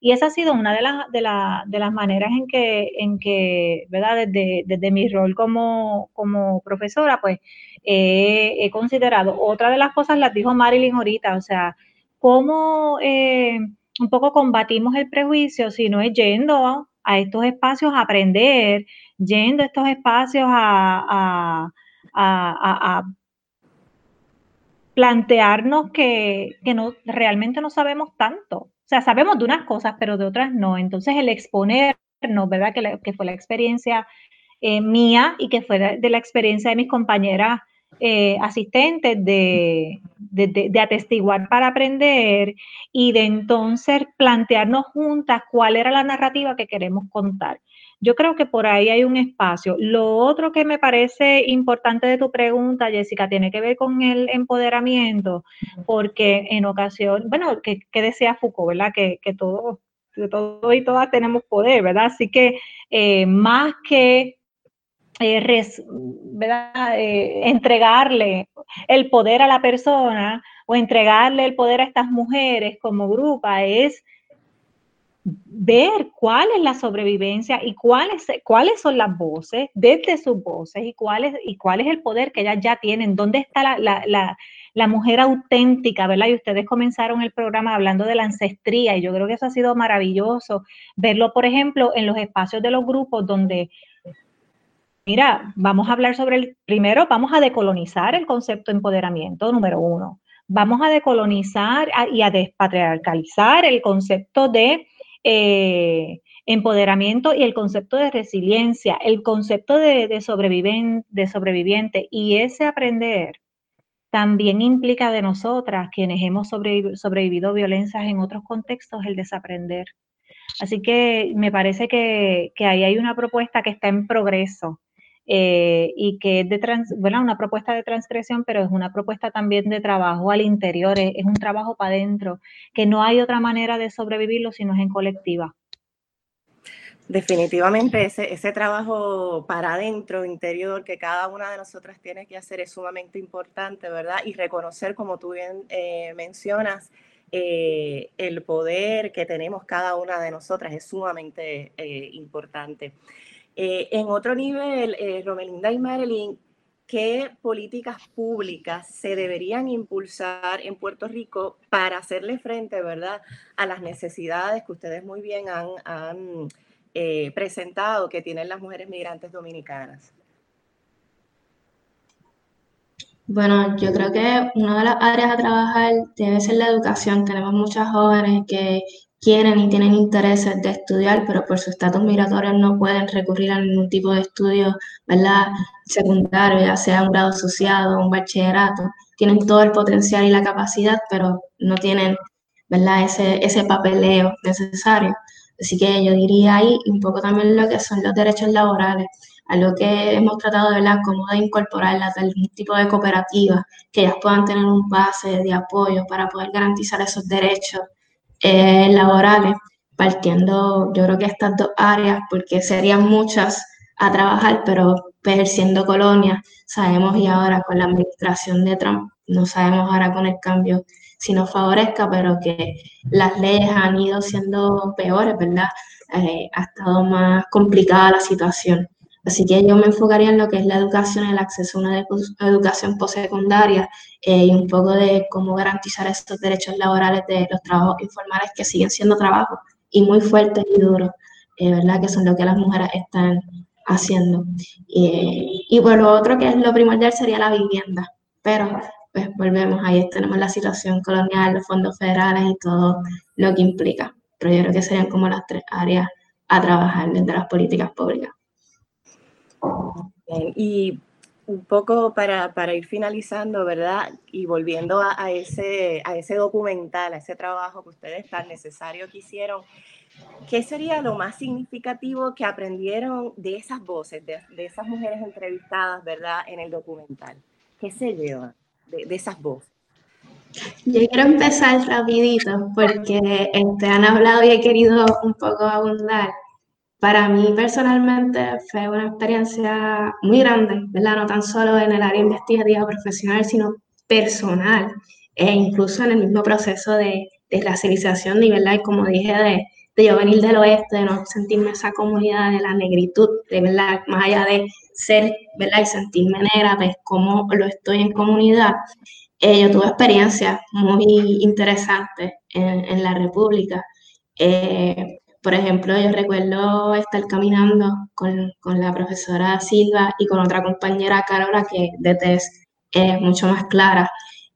Y esa ha sido una de, las de, de las maneras en que, en que ¿verdad? Desde, desde mi rol como, como profesora, pues he considerado. Otra de las cosas las dijo Marilyn ahorita, o sea, cómo eh, un poco combatimos el prejuicio si no es yendo a estos espacios a aprender, yendo a estos espacios a, plantearnos que, realmente no sabemos tanto. O sea, sabemos de unas cosas, pero de otras no. Entonces, el exponernos, ¿verdad? Que, fue la experiencia eh, mía y que fue de, la experiencia de mis compañeras eh, asistentes de, de, atestiguar para aprender y de entonces plantearnos juntas cuál era la narrativa que queremos contar. Yo creo que por ahí hay un espacio. Lo otro que me parece importante de tu pregunta, Jessica, tiene que ver con el empoderamiento, porque en ocasión, bueno, que, decía Foucault, ¿verdad? Que, que todo, todo y todas tenemos poder, ¿verdad? Así que eh, más que eh, eh, entregarle el poder a la persona o entregarle el poder a estas mujeres como grupo es ver cuál es la sobrevivencia y cuáles, cuáles son las voces, desde sus voces y, cuál y cuál es el poder que ellas ya tienen, dónde está la, la, mujer auténtica, ¿verdad? Y ustedes comenzaron el programa hablando de la ancestría y yo creo que eso ha sido maravilloso, verlo, por ejemplo, en los espacios de los grupos donde Mira, vamos a hablar sobre el, primero vamos a decolonizar el concepto de empoderamiento, número uno. Vamos a decolonizar y a despatriarcalizar el concepto de eh, empoderamiento y el concepto de resiliencia, el concepto de, de, de sobreviviente. Y ese aprender también implica de nosotras, quienes hemos sobrevivido violencias en otros contextos, el desaprender. Así que me parece que, que ahí hay una propuesta que está en progreso eh, y que es de trans, una propuesta de transgresión, pero es una propuesta también de trabajo al interior, es, un trabajo para adentro, que no hay otra manera de sobrevivirlo si no es en colectiva. Definitivamente ese, ese trabajo para adentro, interior, que cada una de nosotras tiene que hacer es sumamente importante, ¿verdad? Y reconocer, como tú bien eh, mencionas, eh, el poder que tenemos cada una de nosotras es sumamente importante. Eh, en otro nivel, eh, Romelinda y Marilyn, ¿qué políticas públicas se deberían impulsar en Puerto Rico para hacerle frente, verdad, a las necesidades que ustedes muy bien han, eh, presentado que tienen las mujeres migrantes dominicanas? Bueno, yo creo que una de las áreas a trabajar debe ser la educación. Tenemos muchas jóvenes que quieren y tienen intereses de estudiar, pero por su estatus migratorio no pueden recurrir a ningún tipo de estudio, ¿verdad? Secundario, ya sea un grado asociado, un bachillerato. Tienen todo el potencial y la capacidad, pero no tienen, ¿verdad? Ese, ese papeleo necesario. Así que yo diría ahí un poco también lo que son los derechos laborales, algo que hemos tratado de como de incorporarlas a algún tipo de cooperativa, que ellas puedan tener un base de apoyo para poder garantizar esos derechos eh, laborales, partiendo yo creo que estas dos áreas, porque serían muchas a trabajar, pero ejerciendo colonia, sabemos y ahora con la administración de Trump, no sabemos ahora con el cambio si nos favorezca, pero que las leyes han ido siendo peores, ¿verdad? Eh, ha estado más complicada la situación. Así que yo me enfocaría en lo que es la educación, el acceso a una educación postsecundaria eh, y un poco de cómo garantizar estos derechos laborales de los trabajos informales que siguen siendo trabajos y muy fuertes y duros, eh, ¿verdad? Que son lo que las mujeres están haciendo. y por lo otro que es lo primordial sería la vivienda, pero pues volvemos, ahí tenemos la situación colonial, los fondos federales y todo lo que implica. Pero yo creo que serían como las tres áreas a trabajar desde las políticas públicas. Y un poco para, para, ir finalizando, ¿verdad? Y volviendo a, ese, a ese documental, a ese trabajo que ustedes tan necesario que hicieron, ¿qué sería lo más significativo que aprendieron de esas voces, de, de esas mujeres entrevistadas, ¿verdad? En el documental. ¿Qué se lleva? de, esas voces? Yo quiero empezar rapidito porque este, han hablado y he querido un poco abundar. Para mí personalmente fue una experiencia muy grande, ¿verdad? No tan solo en el área investigativa profesional, sino personal e incluso en el mismo proceso de, de racialización ¿verdad? Y como dije, de, de yo venir del oeste, de no sentirme esa comunidad de la negritud, de verdad, más allá de ser, ¿verdad? Y sentirme negra, pues cómo lo estoy en comunidad. Eh, yo tuve experiencias muy interesantes en, la República. Eh, por ejemplo, yo recuerdo estar caminando con, con, la profesora Silva y con otra compañera Carola, que de test es mucho más clara.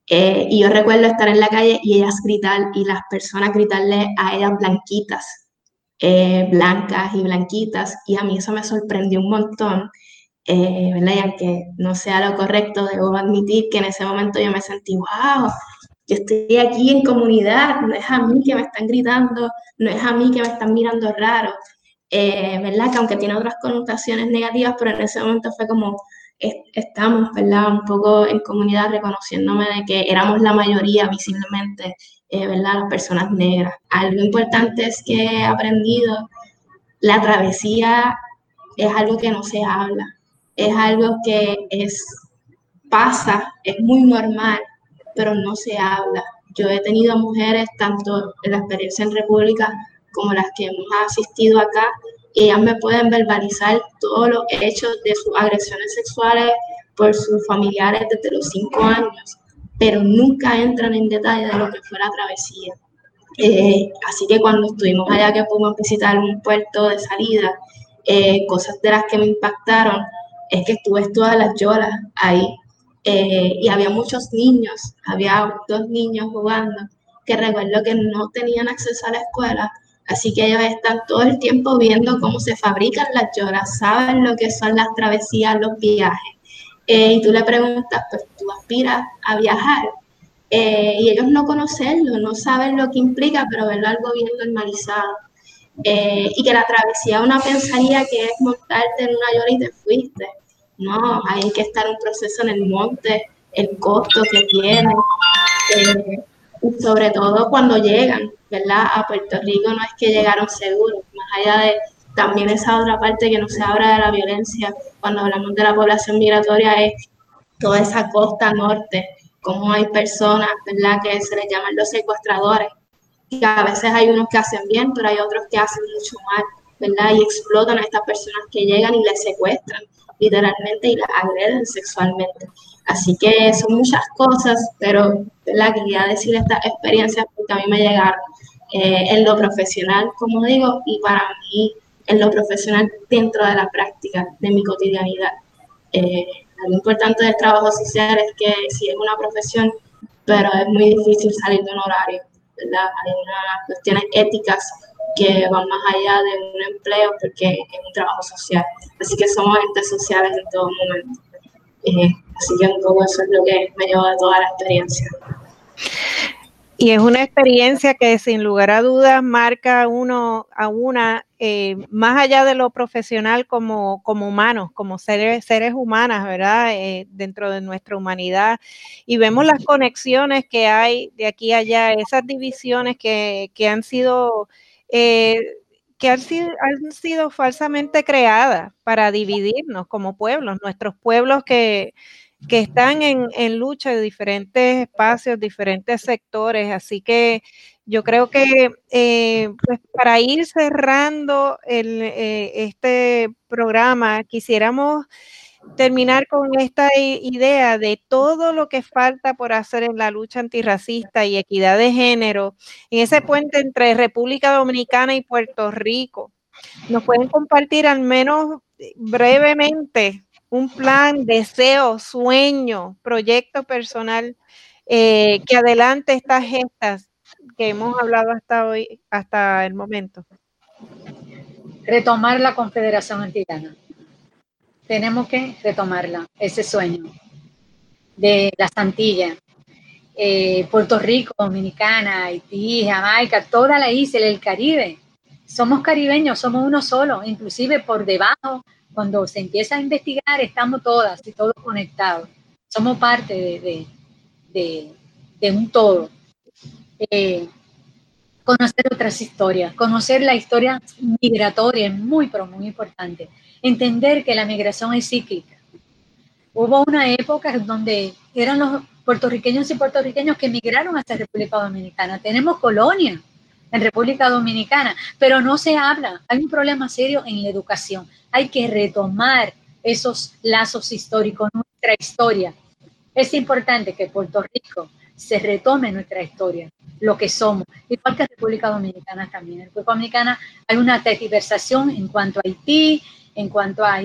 Eh, y yo recuerdo estar en la calle y ellas gritar, y las personas gritarle a ellas blanquitas, blancas y blanquitas, y a mí eso me sorprendió un montón eh, ¿verdad? Y aunque no sea lo correcto, debo admitir que en ese momento yo me sentí, wow, yo estoy aquí en comunidad, no es a mí que me están gritando, no es a mí que me están mirando raro, eh, ¿verdad? Que aunque tiene otras connotaciones negativas, pero en ese momento fue como, estamos, ¿verdad? Un poco en comunidad reconociéndome de que éramos la mayoría visiblemente, eh, ¿verdad? Las personas negras. Algo importante es que he aprendido, la travesía es algo que no se habla, es algo que es, pasa, es muy normal, pero no se habla. Yo he tenido mujeres, tanto en la experiencia en República como las que hemos asistido acá, y ellas me pueden verbalizar todos los hechos de sus agresiones sexuales por sus familiares desde los cinco años, pero nunca entran en detalle de lo que fue la travesía. Eh, así que cuando estuvimos allá que pudimos visitar un puerto de salida, eh, cosas de las que me impactaron es que estuve todas las lloras ahí eh, y había muchos niños, había dos niños jugando que recuerdo que no tenían acceso a la escuela, así que ellos están todo el tiempo viendo cómo se fabrican las lloras, saben lo que son las travesías, los viajes. Eh, y tú le preguntas, pues tú aspiras a viajar. Eh, y ellos no conocerlo, no saben lo que implica, pero verlo algo bien normalizado. Y que la travesía una pensaría que es montarte en una llora y te fuiste. No, hay que estar un proceso en el monte, el costo que tiene, eh, y sobre todo cuando llegan, ¿verdad? A Puerto Rico no es que llegaron seguros, más allá de también esa otra parte que no se habla de la violencia, cuando hablamos de la población migratoria, es toda esa costa norte, como hay personas, ¿verdad? Que se les llaman los secuestradores, que a veces hay unos que hacen bien, pero hay otros que hacen mucho mal, ¿verdad? Y explotan a estas personas que llegan y les secuestran literalmente y las agreden sexualmente. Así que son muchas cosas, pero ¿verdad? quería decir estas experiencias porque a mí me llegaron eh, en lo profesional, como digo, y para mí en lo profesional dentro de la práctica, de mi cotidianidad. Eh, lo importante del trabajo social es que sí es una profesión, pero es muy difícil salir de un horario ¿verdad? Hay unas cuestiones éticas que van más allá de un empleo porque es un trabajo social. Así que somos entes sociales en todo momento. Eh, así que todo eso es lo que me lleva a toda la experiencia. Y es una experiencia que sin lugar a dudas marca uno a una, eh, más allá de lo profesional como, como humanos, como seres, seres humanas, ¿verdad? Eh, dentro de nuestra humanidad. Y vemos las conexiones que hay de aquí a allá, esas divisiones que, que han sido... Eh, que han sido, han sido falsamente creadas para dividirnos como pueblos, nuestros pueblos que, que están en, en, lucha de diferentes espacios, diferentes sectores. Así que yo creo que eh, pues para ir cerrando el, eh, este programa, quisiéramos terminar con esta idea de todo lo que falta por hacer en la lucha antirracista y equidad de género, en ese puente entre República Dominicana y Puerto Rico. ¿Nos pueden compartir al menos brevemente un plan, deseo, sueño, proyecto personal eh, que adelante estas gestas que hemos hablado hasta hoy, hasta el momento? Retomar la Confederación Antillana. Tenemos que retomarla, ese sueño de las Antillas, eh, Puerto Rico, Dominicana, Haití, Jamaica, toda la isla, el Caribe. Somos caribeños, somos uno solo, inclusive por debajo cuando se empieza a investigar, estamos todas y todos conectados. Somos parte de, un todo. Eh, conocer otras historias, conocer la historia migratoria es muy, pero muy importante. Entender que la migración es cíclica. Hubo una época donde eran los puertorriqueños y puertorriqueños que migraron hacia República Dominicana. Tenemos colonias en República Dominicana, pero no se habla. Hay un problema serio en la educación. Hay que retomar esos lazos históricos, nuestra historia. Es importante que Puerto Rico se retome nuestra historia, lo que somos, igual que República Dominicana también. En República Dominicana hay una tergiversación en cuanto a Haití, en cuanto a,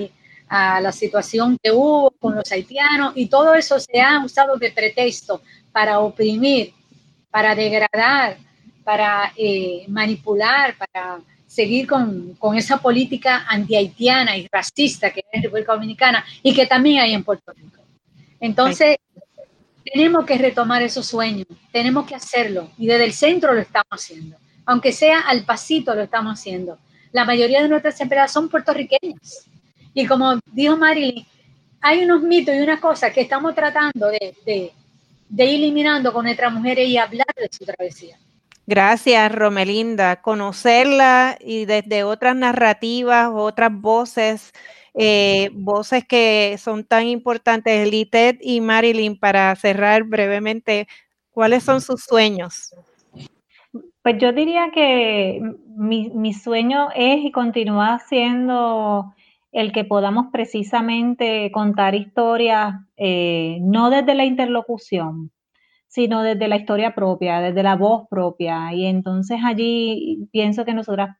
a la situación que hubo con los haitianos, y todo eso se ha usado de pretexto para oprimir, para degradar para eh, manipular, para seguir con, esa política anti-haitiana y racista que hay en República Dominicana y que también hay en Puerto Rico. Entonces, tenemos que retomar esos sueños, tenemos que hacerlo y desde el centro lo estamos haciendo, aunque sea al pasito lo estamos haciendo. La mayoría de nuestras empresas son puertorriqueñas y como dijo Marilyn, hay unos mitos y unas cosas que estamos tratando de, de, de ir eliminando con nuestras mujeres y hablar de su travesía. Gracias, Romelinda. Conocerla y desde otras narrativas, otras voces, eh, voces que son tan importantes, Litet y Marilyn, para cerrar brevemente, ¿cuáles son sus sueños? Pues yo diría que mi, sueño es y continúa siendo el que podamos precisamente contar historias, eh, no desde la interlocución, sino desde la historia propia, desde la voz propia. Y entonces allí pienso que nosotras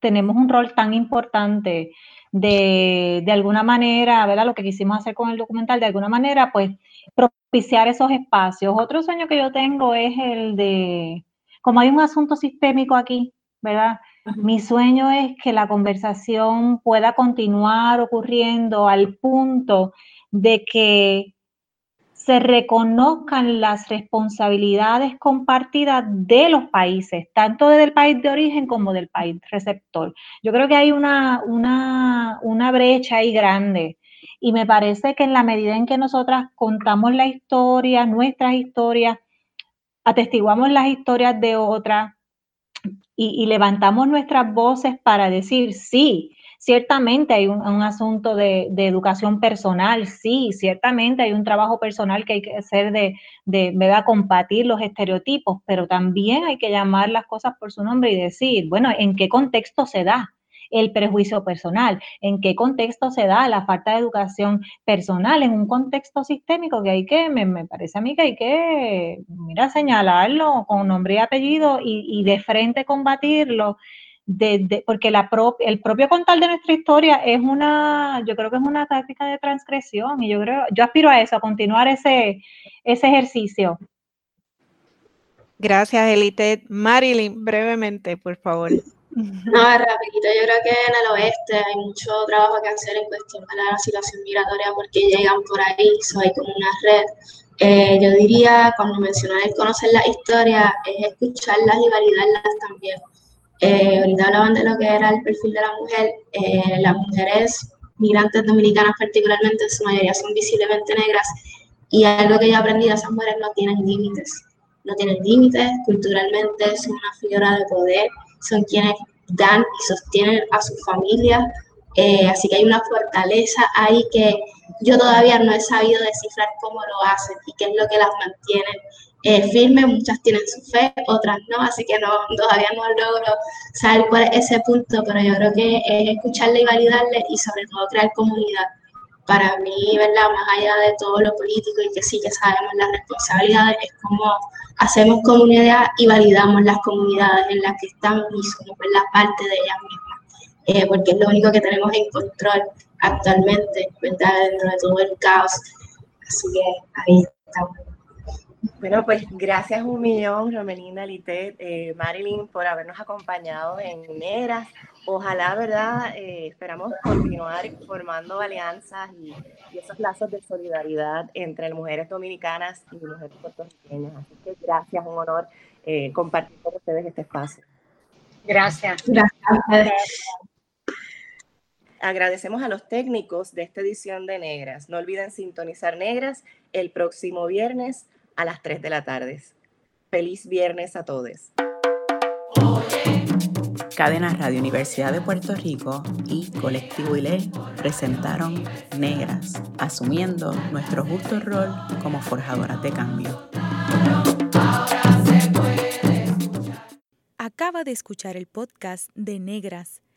tenemos un rol tan importante de, de alguna manera, ¿verdad? Lo que quisimos hacer con el documental, de alguna manera, pues propiciar esos espacios. Otro sueño que yo tengo es el de, como hay un asunto sistémico aquí, ¿verdad? Mi sueño es que la conversación pueda continuar ocurriendo al punto de que se reconozcan las responsabilidades compartidas de los países, tanto del país de origen como del país receptor. Yo creo que hay una, una, una brecha ahí grande y me parece que en la medida en que nosotras contamos la historia, nuestras historias, atestiguamos las historias de otras y levantamos nuestras voces para decir, sí, Ciertamente hay un, asunto de, educación personal, sí, ciertamente hay un trabajo personal que hay que hacer de, de ¿verdad? combatir los estereotipos, pero también hay que llamar las cosas por su nombre y decir, bueno, ¿en qué contexto se da? el prejuicio personal, en qué contexto se da la falta de educación personal, en un contexto sistémico que hay que, me, parece a mí que hay que, mira, señalarlo con nombre y apellido y, y de frente combatirlo porque la el propio contar de nuestra historia es una, yo creo que es una táctica de transgresión y yo creo, yo aspiro a eso, a continuar ese, ese ejercicio. Gracias, Elite. Marilyn, brevemente, por favor. No, rapidito, yo creo que en el oeste hay mucho trabajo que hacer en cuestión de la situación migratoria porque llegan por ahí, so hay como una red. Eh, yo diría, cuando mencionan el conocer la historia, es escucharlas y validarlas también. Eh, ahorita hablaban de lo que era el perfil de la mujer. Eh, las mujeres migrantes dominicanas particularmente, en su mayoría son visiblemente negras. Y algo que yo aprendí de esas mujeres no tienen límites. No tienen límites, culturalmente son una figura de poder, son quienes dan y sostienen a su familia. Eh, así que hay una fortaleza ahí que yo todavía no he sabido descifrar cómo lo hacen y qué es lo que las mantiene eh, firmes. Muchas tienen su fe, otras no, así que no, todavía no logro saber cuál es ese punto, pero yo creo que es escucharle y validarle y sobre todo crear comunidad. Para mí, ¿verdad? Más allá de todo lo político y que sí que sabemos las responsabilidades, es como hacemos comunidad y validamos las comunidades en las que estamos y somos la parte de ellas mismas, eh, porque es lo único que tenemos en control actualmente, ¿verdad? Dentro de todo el caos. Así que ahí estamos. Bueno, pues gracias un millón, Romelinda, Litet, eh, Marilyn, por habernos acompañado en Neras. Ojalá, ¿verdad? Eh, esperamos continuar formando alianzas y, esos lazos de solidaridad entre mujeres dominicanas y mujeres puertorriqueñas. Así que gracias, un honor eh, compartir con ustedes este espacio. Gracias. Gracias. Agradecemos a los técnicos de esta edición de Negras. No olviden sintonizar Negras el próximo viernes a las 3 de la tarde. Feliz viernes a todos. Cadena Radio Universidad de Puerto Rico y Colectivo ILE presentaron Negras, asumiendo nuestro justo rol como forjadoras de cambio. Acaba de escuchar el podcast de Negras